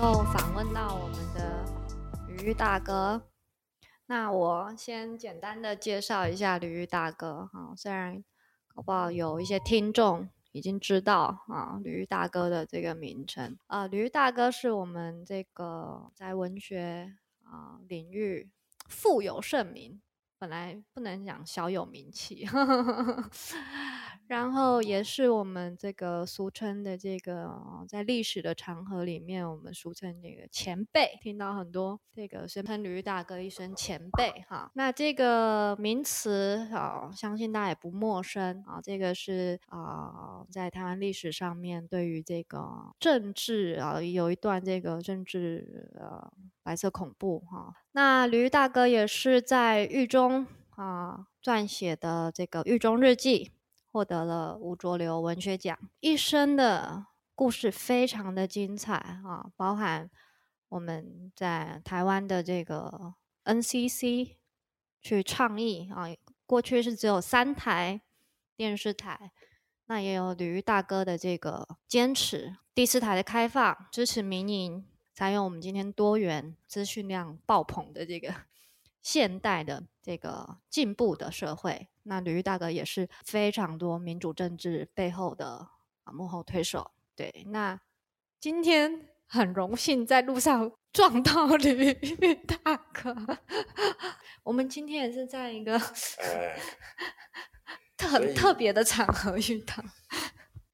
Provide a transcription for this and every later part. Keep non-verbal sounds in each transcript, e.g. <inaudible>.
够访问到我们的吕玉大哥。那我先简单的介绍一下吕玉大哥哈，虽然好不好有一些听众已经知道啊，吕玉大哥的这个名称啊，吕玉大哥是我们这个在文学啊领域富有盛名，本来不能讲小有名气。然后也是我们这个俗称的这个，在历史的长河里面，我们俗称这个前辈，听到很多这个声称吕大哥一声前辈哈。那这个名词啊，相信大家也不陌生啊。这个是啊，在台湾历史上面对于这个政治啊，有一段这个政治呃白色恐怖哈。那吕大哥也是在狱中啊撰写的这个狱中日记。获得了吴浊流文学奖，一生的故事非常的精彩啊，包含我们在台湾的这个 NCC 去倡议啊，过去是只有三台电视台，那也有吕大哥的这个坚持，第四台的开放，支持民营，才有我们今天多元资讯量爆棚的这个。现代的这个进步的社会，那吕玉大哥也是非常多民主政治背后的啊幕后推手。对，那今天很荣幸在路上 <laughs> 撞到吕玉大哥，<laughs> 我们今天也是在一个 <laughs> 特特别的场合遇到。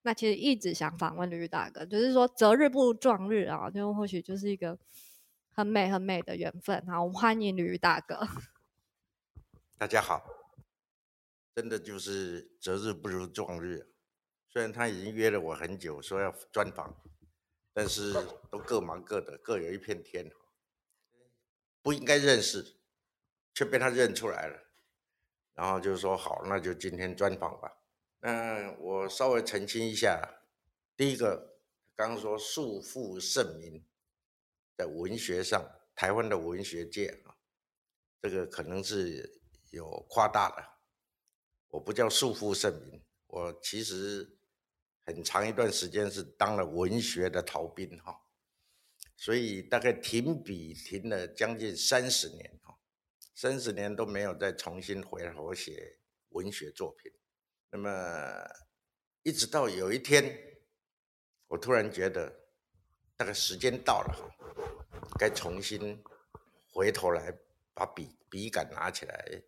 那其实一直想访问吕大哥，就是说择日不如撞日啊，就或许就是一个。很美很美的缘分，好，我们欢迎吕大哥。<laughs> 大家好，真的就是择日不如撞日。虽然他已经约了我很久，说要专访，但是都各忙各的，各有一片天。不应该认识，却被他认出来了。然后就说好，那就今天专访吧。那我稍微澄清一下，第一个，刚刚说束缚盛名。在文学上，台湾的文学界啊，这个可能是有夸大的。我不叫束缚盛名，我其实很长一段时间是当了文学的逃兵哈，所以大概停笔停了将近三十年哈，三十年都没有再重新回头写文学作品。那么一直到有一天，我突然觉得。大概时间到了，该重新回头来把笔笔杆拿起来，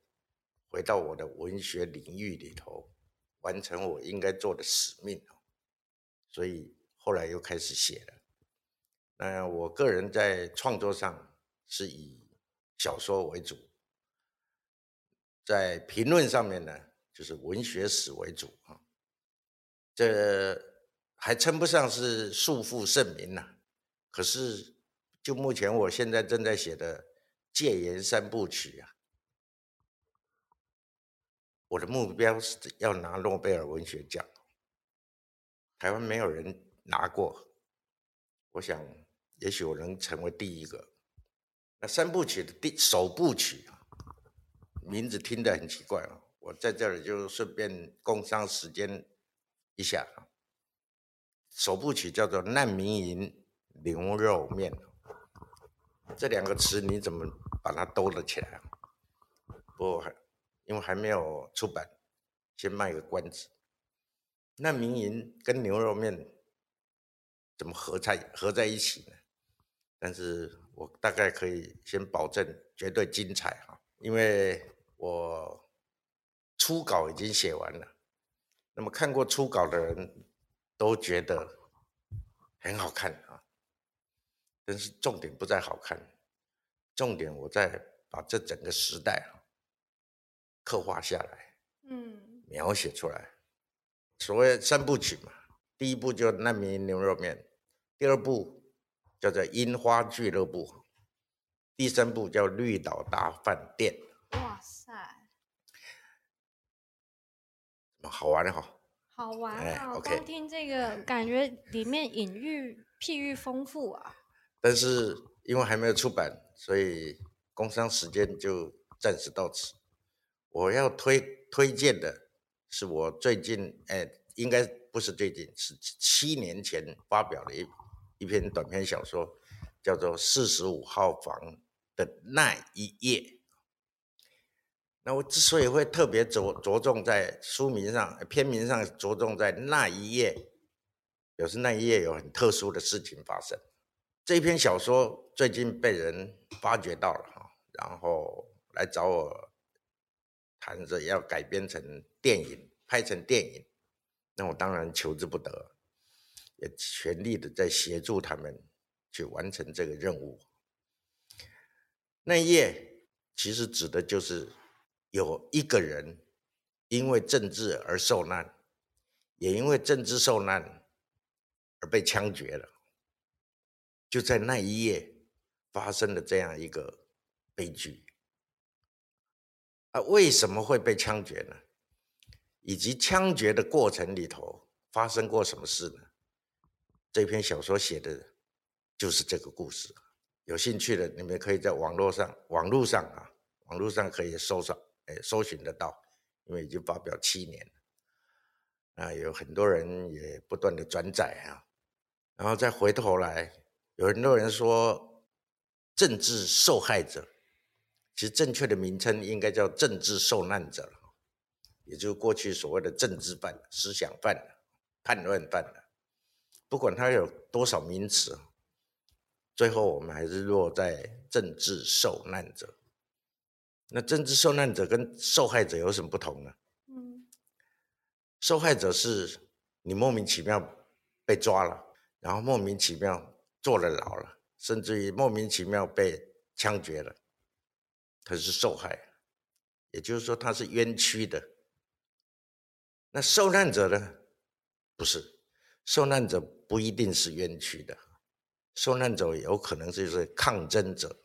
回到我的文学领域里头，完成我应该做的使命所以后来又开始写了。那我个人在创作上是以小说为主，在评论上面呢，就是文学史为主啊。这还称不上是束缚盛名呐。可是，就目前我现在正在写的《戒严三部曲》啊，我的目标是要拿诺贝尔文学奖。台湾没有人拿过，我想也许我能成为第一个。那三部曲的第首部曲啊，名字听得很奇怪啊，我在这里就顺便工商时间一下。首部曲叫做《难民营》。牛肉面，这两个词你怎么把它兜了起来？不，因为还没有出版，先卖个关子。难民营跟牛肉面怎么合在合在一起呢？但是我大概可以先保证绝对精彩哈，因为我初稿已经写完了，那么看过初稿的人都觉得很好看啊。但是重点不在好看，重点我在把这整个时代啊刻画下来，嗯，描写出来。所谓三部曲嘛，第一部叫《难民牛肉面》，第二部叫做《樱花俱乐部》，第三部叫《绿岛大饭店》。哇塞，好玩的哈！好玩啊！光听这个感觉里面隐喻譬喻丰富啊。但是因为还没有出版，所以工商时间就暂时到此。我要推推荐的是我最近，哎，应该不是最近，是七年前发表的一一篇短篇小说，叫做四十五号房的那一页。那我之所以会特别着着重在书名上、片名上着重在那一页，表示那一页有很特殊的事情发生。这篇小说最近被人发掘到了哈，然后来找我谈着要改编成电影，拍成电影。那我当然求之不得，也全力的在协助他们去完成这个任务。那一页其实指的就是有一个人因为政治而受难，也因为政治受难而被枪决了。就在那一夜发生了这样一个悲剧。啊，为什么会被枪决呢？以及枪决的过程里头发生过什么事呢？这篇小说写的就是这个故事。有兴趣的你们可以在网络上、网络上啊，网络上可以搜索，哎，搜寻得到，因为已经发表七年了。啊，有很多人也不断的转载啊，然后再回头来，有很多人说政治受害者，其实正确的名称应该叫政治受难者。也就是过去所谓的政治犯、思想犯、叛乱犯，不管他有多少名词，最后我们还是落在政治受难者。那政治受难者跟受害者有什么不同呢？嗯，受害者是你莫名其妙被抓了，然后莫名其妙坐了牢了，甚至于莫名其妙被枪决了，他是受害，也就是说他是冤屈的。那受难者呢？不是，受难者不一定是冤屈的，受难者有可能就是抗争者。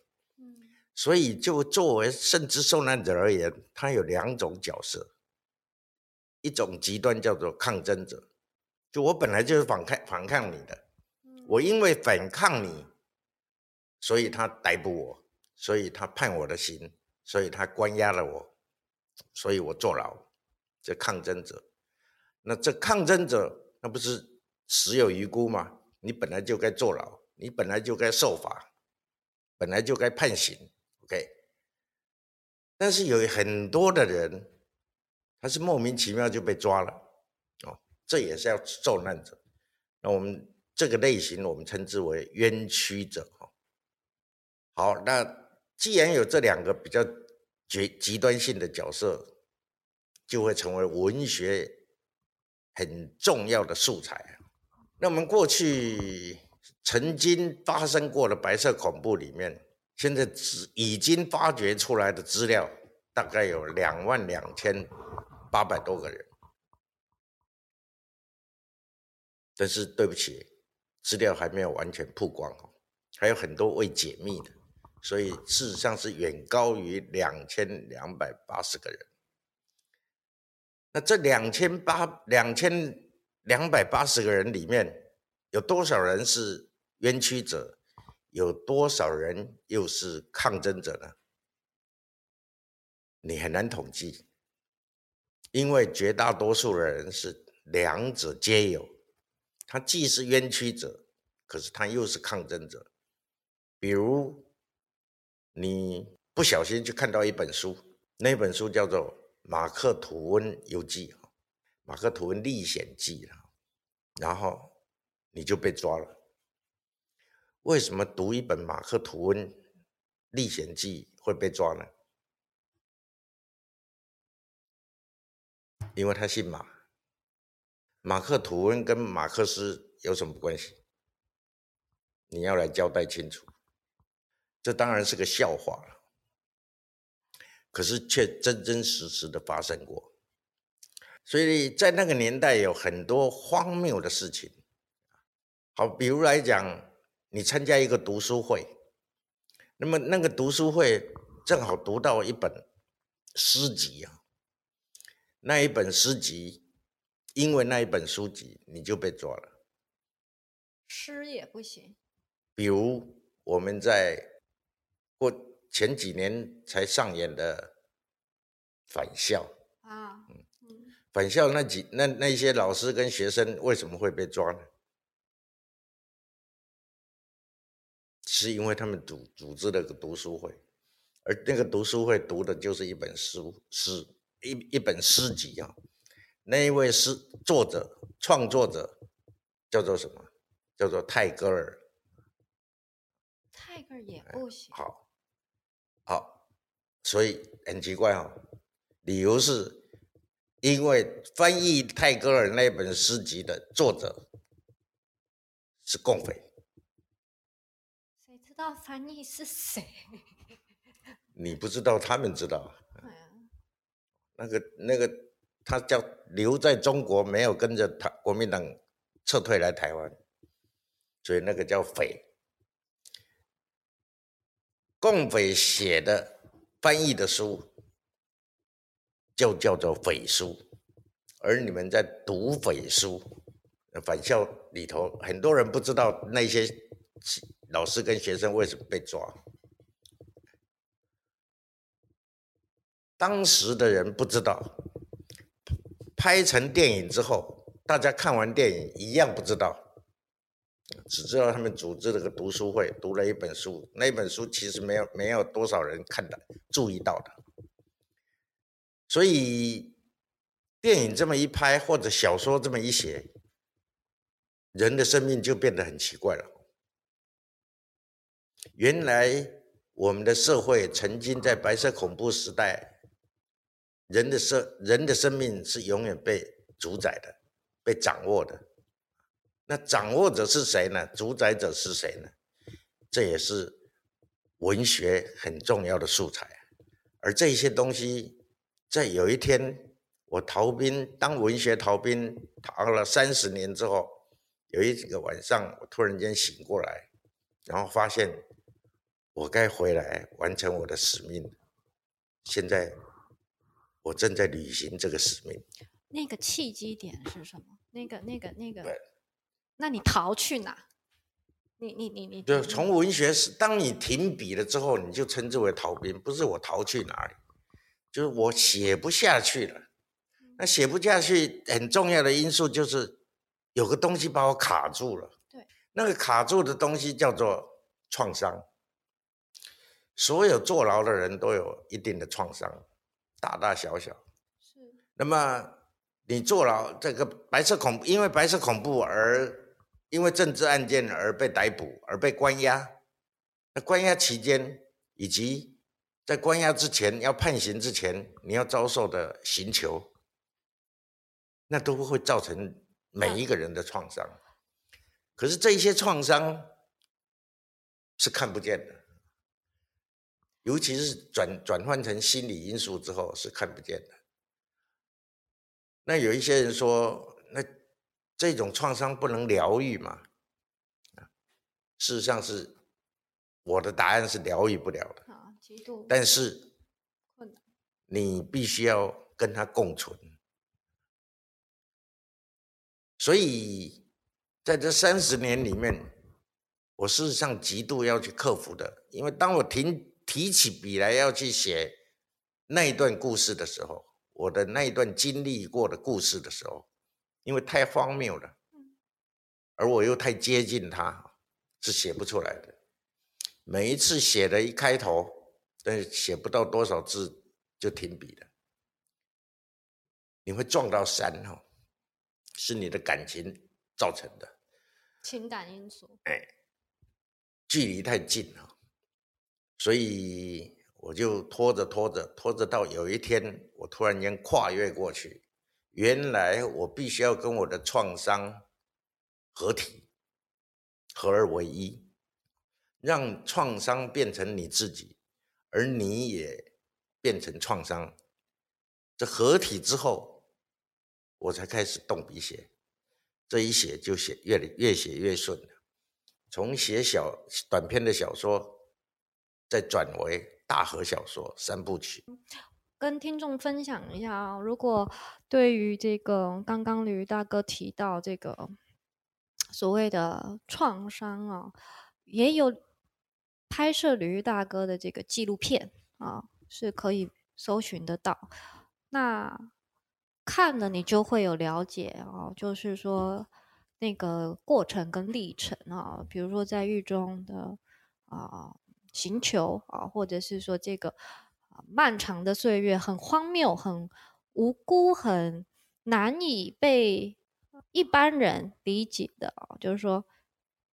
所以就作为甚至受难者而言，他有两种角色，一种极端叫做抗争者，就我本来就是反抗反抗你的，我因为反抗你，所以他逮捕我，所以他判我的刑，所以他关押了我，所以我坐牢，这抗争者。那这抗争者，那不是死有余辜吗？你本来就该坐牢，你本来就该受罚，本来就该判刑。但是有很多的人，他是莫名其妙就被抓了，哦，这也是要受难者。那我们这个类型，我们称之为冤屈者，哈。好，那既然有这两个比较极极端性的角色，就会成为文学。很重要的素材。那我们过去曾经发生过的白色恐怖里面，现在只已经发掘出来的资料大概有两万两千八百多个人。但是对不起，资料还没有完全曝光哦，还有很多未解密的，所以事实上是远高于两千两百八十个人。那这两千八两千两百八十个人里面，有多少人是冤屈者？有多少人又是抗争者呢？你很难统计，因为绝大多数的人是两者皆有，他既是冤屈者，可是他又是抗争者。比如，你不小心就看到一本书，那本书叫做。马克吐温游记马克吐温历险记，然后你就被抓了。为什么读一本马克吐温历险记会被抓呢？因为他姓马。马克吐温跟马克思有什么关系？你要来交代清楚。这当然是个笑话了。可是却真真实实的发生过，所以在那个年代有很多荒谬的事情。好，比如来讲，你参加一个读书会，那么那个读书会正好读到一本诗集啊，那一本诗集，因为那一本书籍你就被抓了。诗也不行。比如我们在过。前几年才上演的返校啊，嗯，返校那几那那些老师跟学生为什么会被抓呢？是因为他们组组织了个读书会，而那个读书会读的就是一本书诗一一本诗集啊。那一位诗作者创作者叫做什么？叫做泰戈尔。泰戈尔也不行。好，好，所以很奇怪哦，理由是因为翻译泰戈尔那本诗集的作者是共匪。谁知道翻译是谁？你不知道，他们知道。那个那个，他叫留在中国，没有跟着他国民党撤退来台湾，所以那个叫匪。共匪写的翻译的书，就叫做匪书，而你们在读匪书，返校里头很多人不知道那些老师跟学生为什么被抓。当时的人不知道，拍成电影之后，大家看完电影一样不知道。只知道他们组织了个读书会，读了一本书。那本书其实没有没有多少人看的，注意到的。所以电影这么一拍，或者小说这么一写，人的生命就变得很奇怪了。原来我们的社会曾经在白色恐怖时代，人的生人的生命是永远被主宰的，被掌握的。那掌握者是谁呢？主宰者是谁呢？这也是文学很重要的素材。而这些东西，在有一天我逃兵当文学逃兵逃了三十年之后，有一个晚上，我突然间醒过来，然后发现我该回来完成我的使命。现在我正在履行这个使命。那个契机点是什么？那个、那个、那个。那你逃去哪？你你你你，对，从文学史，当你停笔了之后，你就称之为逃兵，不是我逃去哪里，就是我写不下去了。那写不下去，很重要的因素就是有个东西把我卡住了。对，那个卡住的东西叫做创伤。所有坐牢的人都有一定的创伤，大大小小。是。那么你坐牢，这个白色恐怖，因为白色恐怖而。因为政治案件而被逮捕，而被关押。那关押期间，以及在关押之前要判刑之前，你要遭受的刑求，那都会造成每一个人的创伤。可是这些创伤是看不见的，尤其是转转换成心理因素之后是看不见的。那有一些人说，那。这种创伤不能疗愈嘛？事实上是我的答案是疗愈不了的。但是你必须要跟他共存。所以在这三十年里面，我事实上极度要去克服的，因为当我提提起笔来要去写那一段故事的时候，我的那一段经历过的故事的时候。因为太荒谬了，而我又太接近他，是写不出来的。每一次写的一开头，但是写不到多少字就停笔了。你会撞到山哈，是你的感情造成的，情感因素。哎，距离太近了，所以我就拖着拖着拖着，到有一天我突然间跨越过去。原来我必须要跟我的创伤合体，合而为一，让创伤变成你自己，而你也变成创伤。这合体之后，我才开始动笔写，这一写就写越越写越顺了。从写小短篇的小说，再转为大河小说三部曲。跟听众分享一下啊，如果对于这个刚刚吕大哥提到这个所谓的创伤啊，也有拍摄吕大哥的这个纪录片啊，是可以搜寻得到。那看了你就会有了解啊，就是说那个过程跟历程啊，比如说在狱中的。啊寻求啊，或者是说这个啊漫长的岁月很荒谬、很无辜、很难以被一般人理解的啊，就是说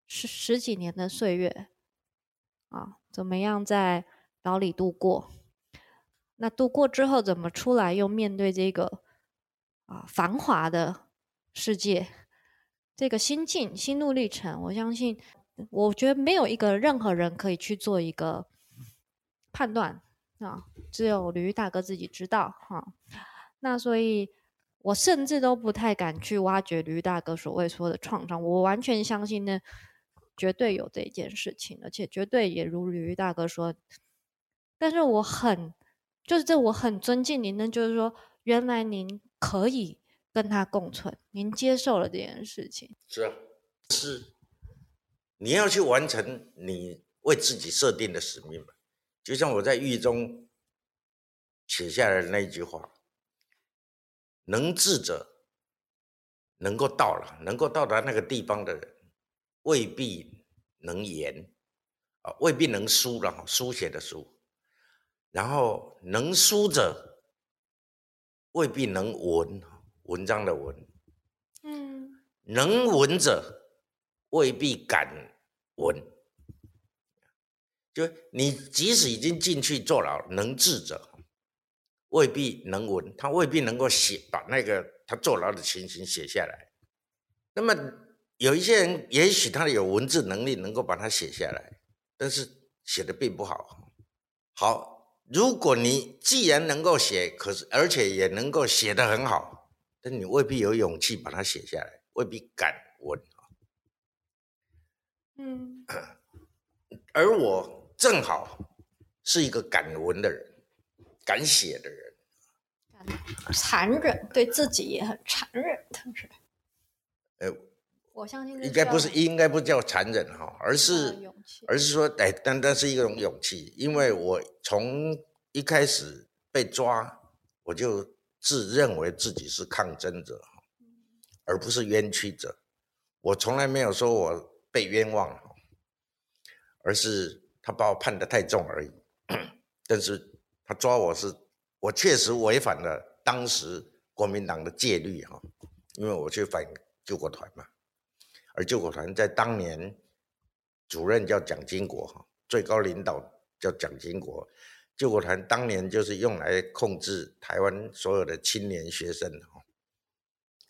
十十几年的岁月啊，怎么样在牢里度过？那度过之后怎么出来？又面对这个啊繁华的世界，这个心境、心路历程，我相信，我觉得没有一个任何人可以去做一个判断啊，只有吕大哥自己知道哈。那所以，我甚至都不太敢去挖掘吕大哥所谓说的创伤。我完全相信呢，绝对有这件事情，而且绝对也如吕大哥说。但是我很。就是这，我很尊敬您呢。就是说，原来您可以跟他共存，您接受了这件事情。是啊，是你要去完成你为自己设定的使命嘛？就像我在狱中写下来的那一句话：“能治者能够到了，能够到达那个地方的人，未必能言啊，未必能书了，书写的书。”然后能书者未必能文，文章的文，嗯，能文者未必敢文。就你即使已经进去坐牢，能治者未必能文，他未必能够写把那个他坐牢的情形写下来。那么有一些人，也许他有文字能力，能够把它写下来，但是写的并不好。好。如果你既然能够写，可是而且也能够写得很好，但你未必有勇气把它写下来，未必敢文嗯，<clears throat> 而我正好是一个敢文的人，敢写的人，残忍，对自己也很残忍，但是，呃。我相信应该不是，应该不叫残忍哈，而是，而是说，哎，单单是一种勇气，因为我从一开始被抓，我就自认为自己是抗争者，而不是冤屈者，我从来没有说我被冤枉，而是他把我判的太重而已，<clears throat> 但是他抓我是，我确实违反了当时国民党的戒律哈，因为我去反救国团嘛。而救国团在当年，主任叫蒋经国哈，最高领导叫蒋经国，救国团当年就是用来控制台湾所有的青年学生哈，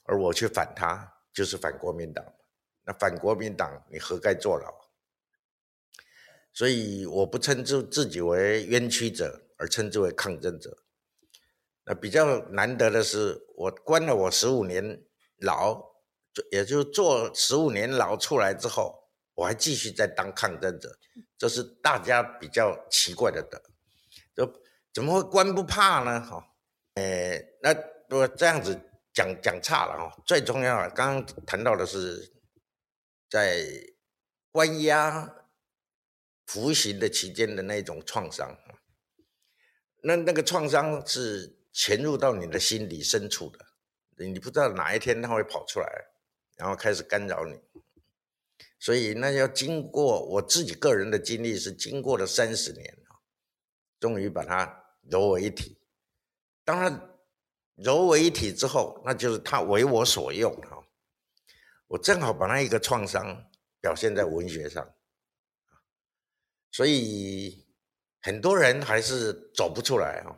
而我去反他，就是反国民党，那反国民党你何该坐牢？所以我不称之自己为冤屈者，而称之为抗争者。那比较难得的是，我关了我十五年牢。也就坐十五年牢出来之后，我还继续在当抗争者，这是大家比较奇怪的的，就怎么会官不怕呢？哈，呃，那我这样子讲讲差了哈。最重要的，刚刚谈到的是在关押服刑的期间的那种创伤，那那个创伤是潜入到你的心底深处的，你不知道哪一天它会跑出来。然后开始干扰你，所以那要经过我自己个人的经历是经过了三十年终于把它揉为一体。当它揉为一体之后，那就是它为我所用哈。我正好把那一个创伤表现在文学上，所以很多人还是走不出来啊。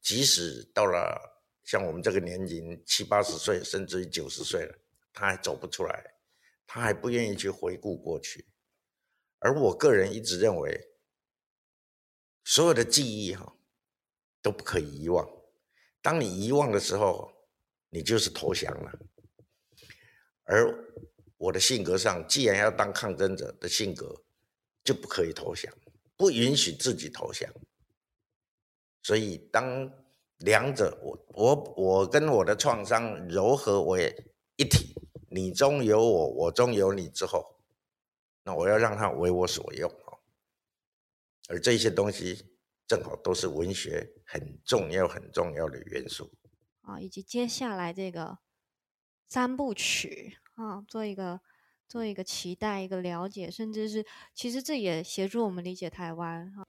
即使到了像我们这个年龄七八十岁，甚至于九十岁了。他还走不出来，他还不愿意去回顾过去，而我个人一直认为，所有的记忆哈都不可以遗忘。当你遗忘的时候，你就是投降了。而我的性格上，既然要当抗争者的性格，就不可以投降，不允许自己投降。所以，当两者我我我跟我的创伤柔合为一体。你中有我，我中有你之后，那我要让它为我所用哦。而这些东西正好都是文学很重要、很重要的元素啊，以及接下来这个三部曲啊，做一个做一个期待、一个了解，甚至是其实这也协助我们理解台湾哈。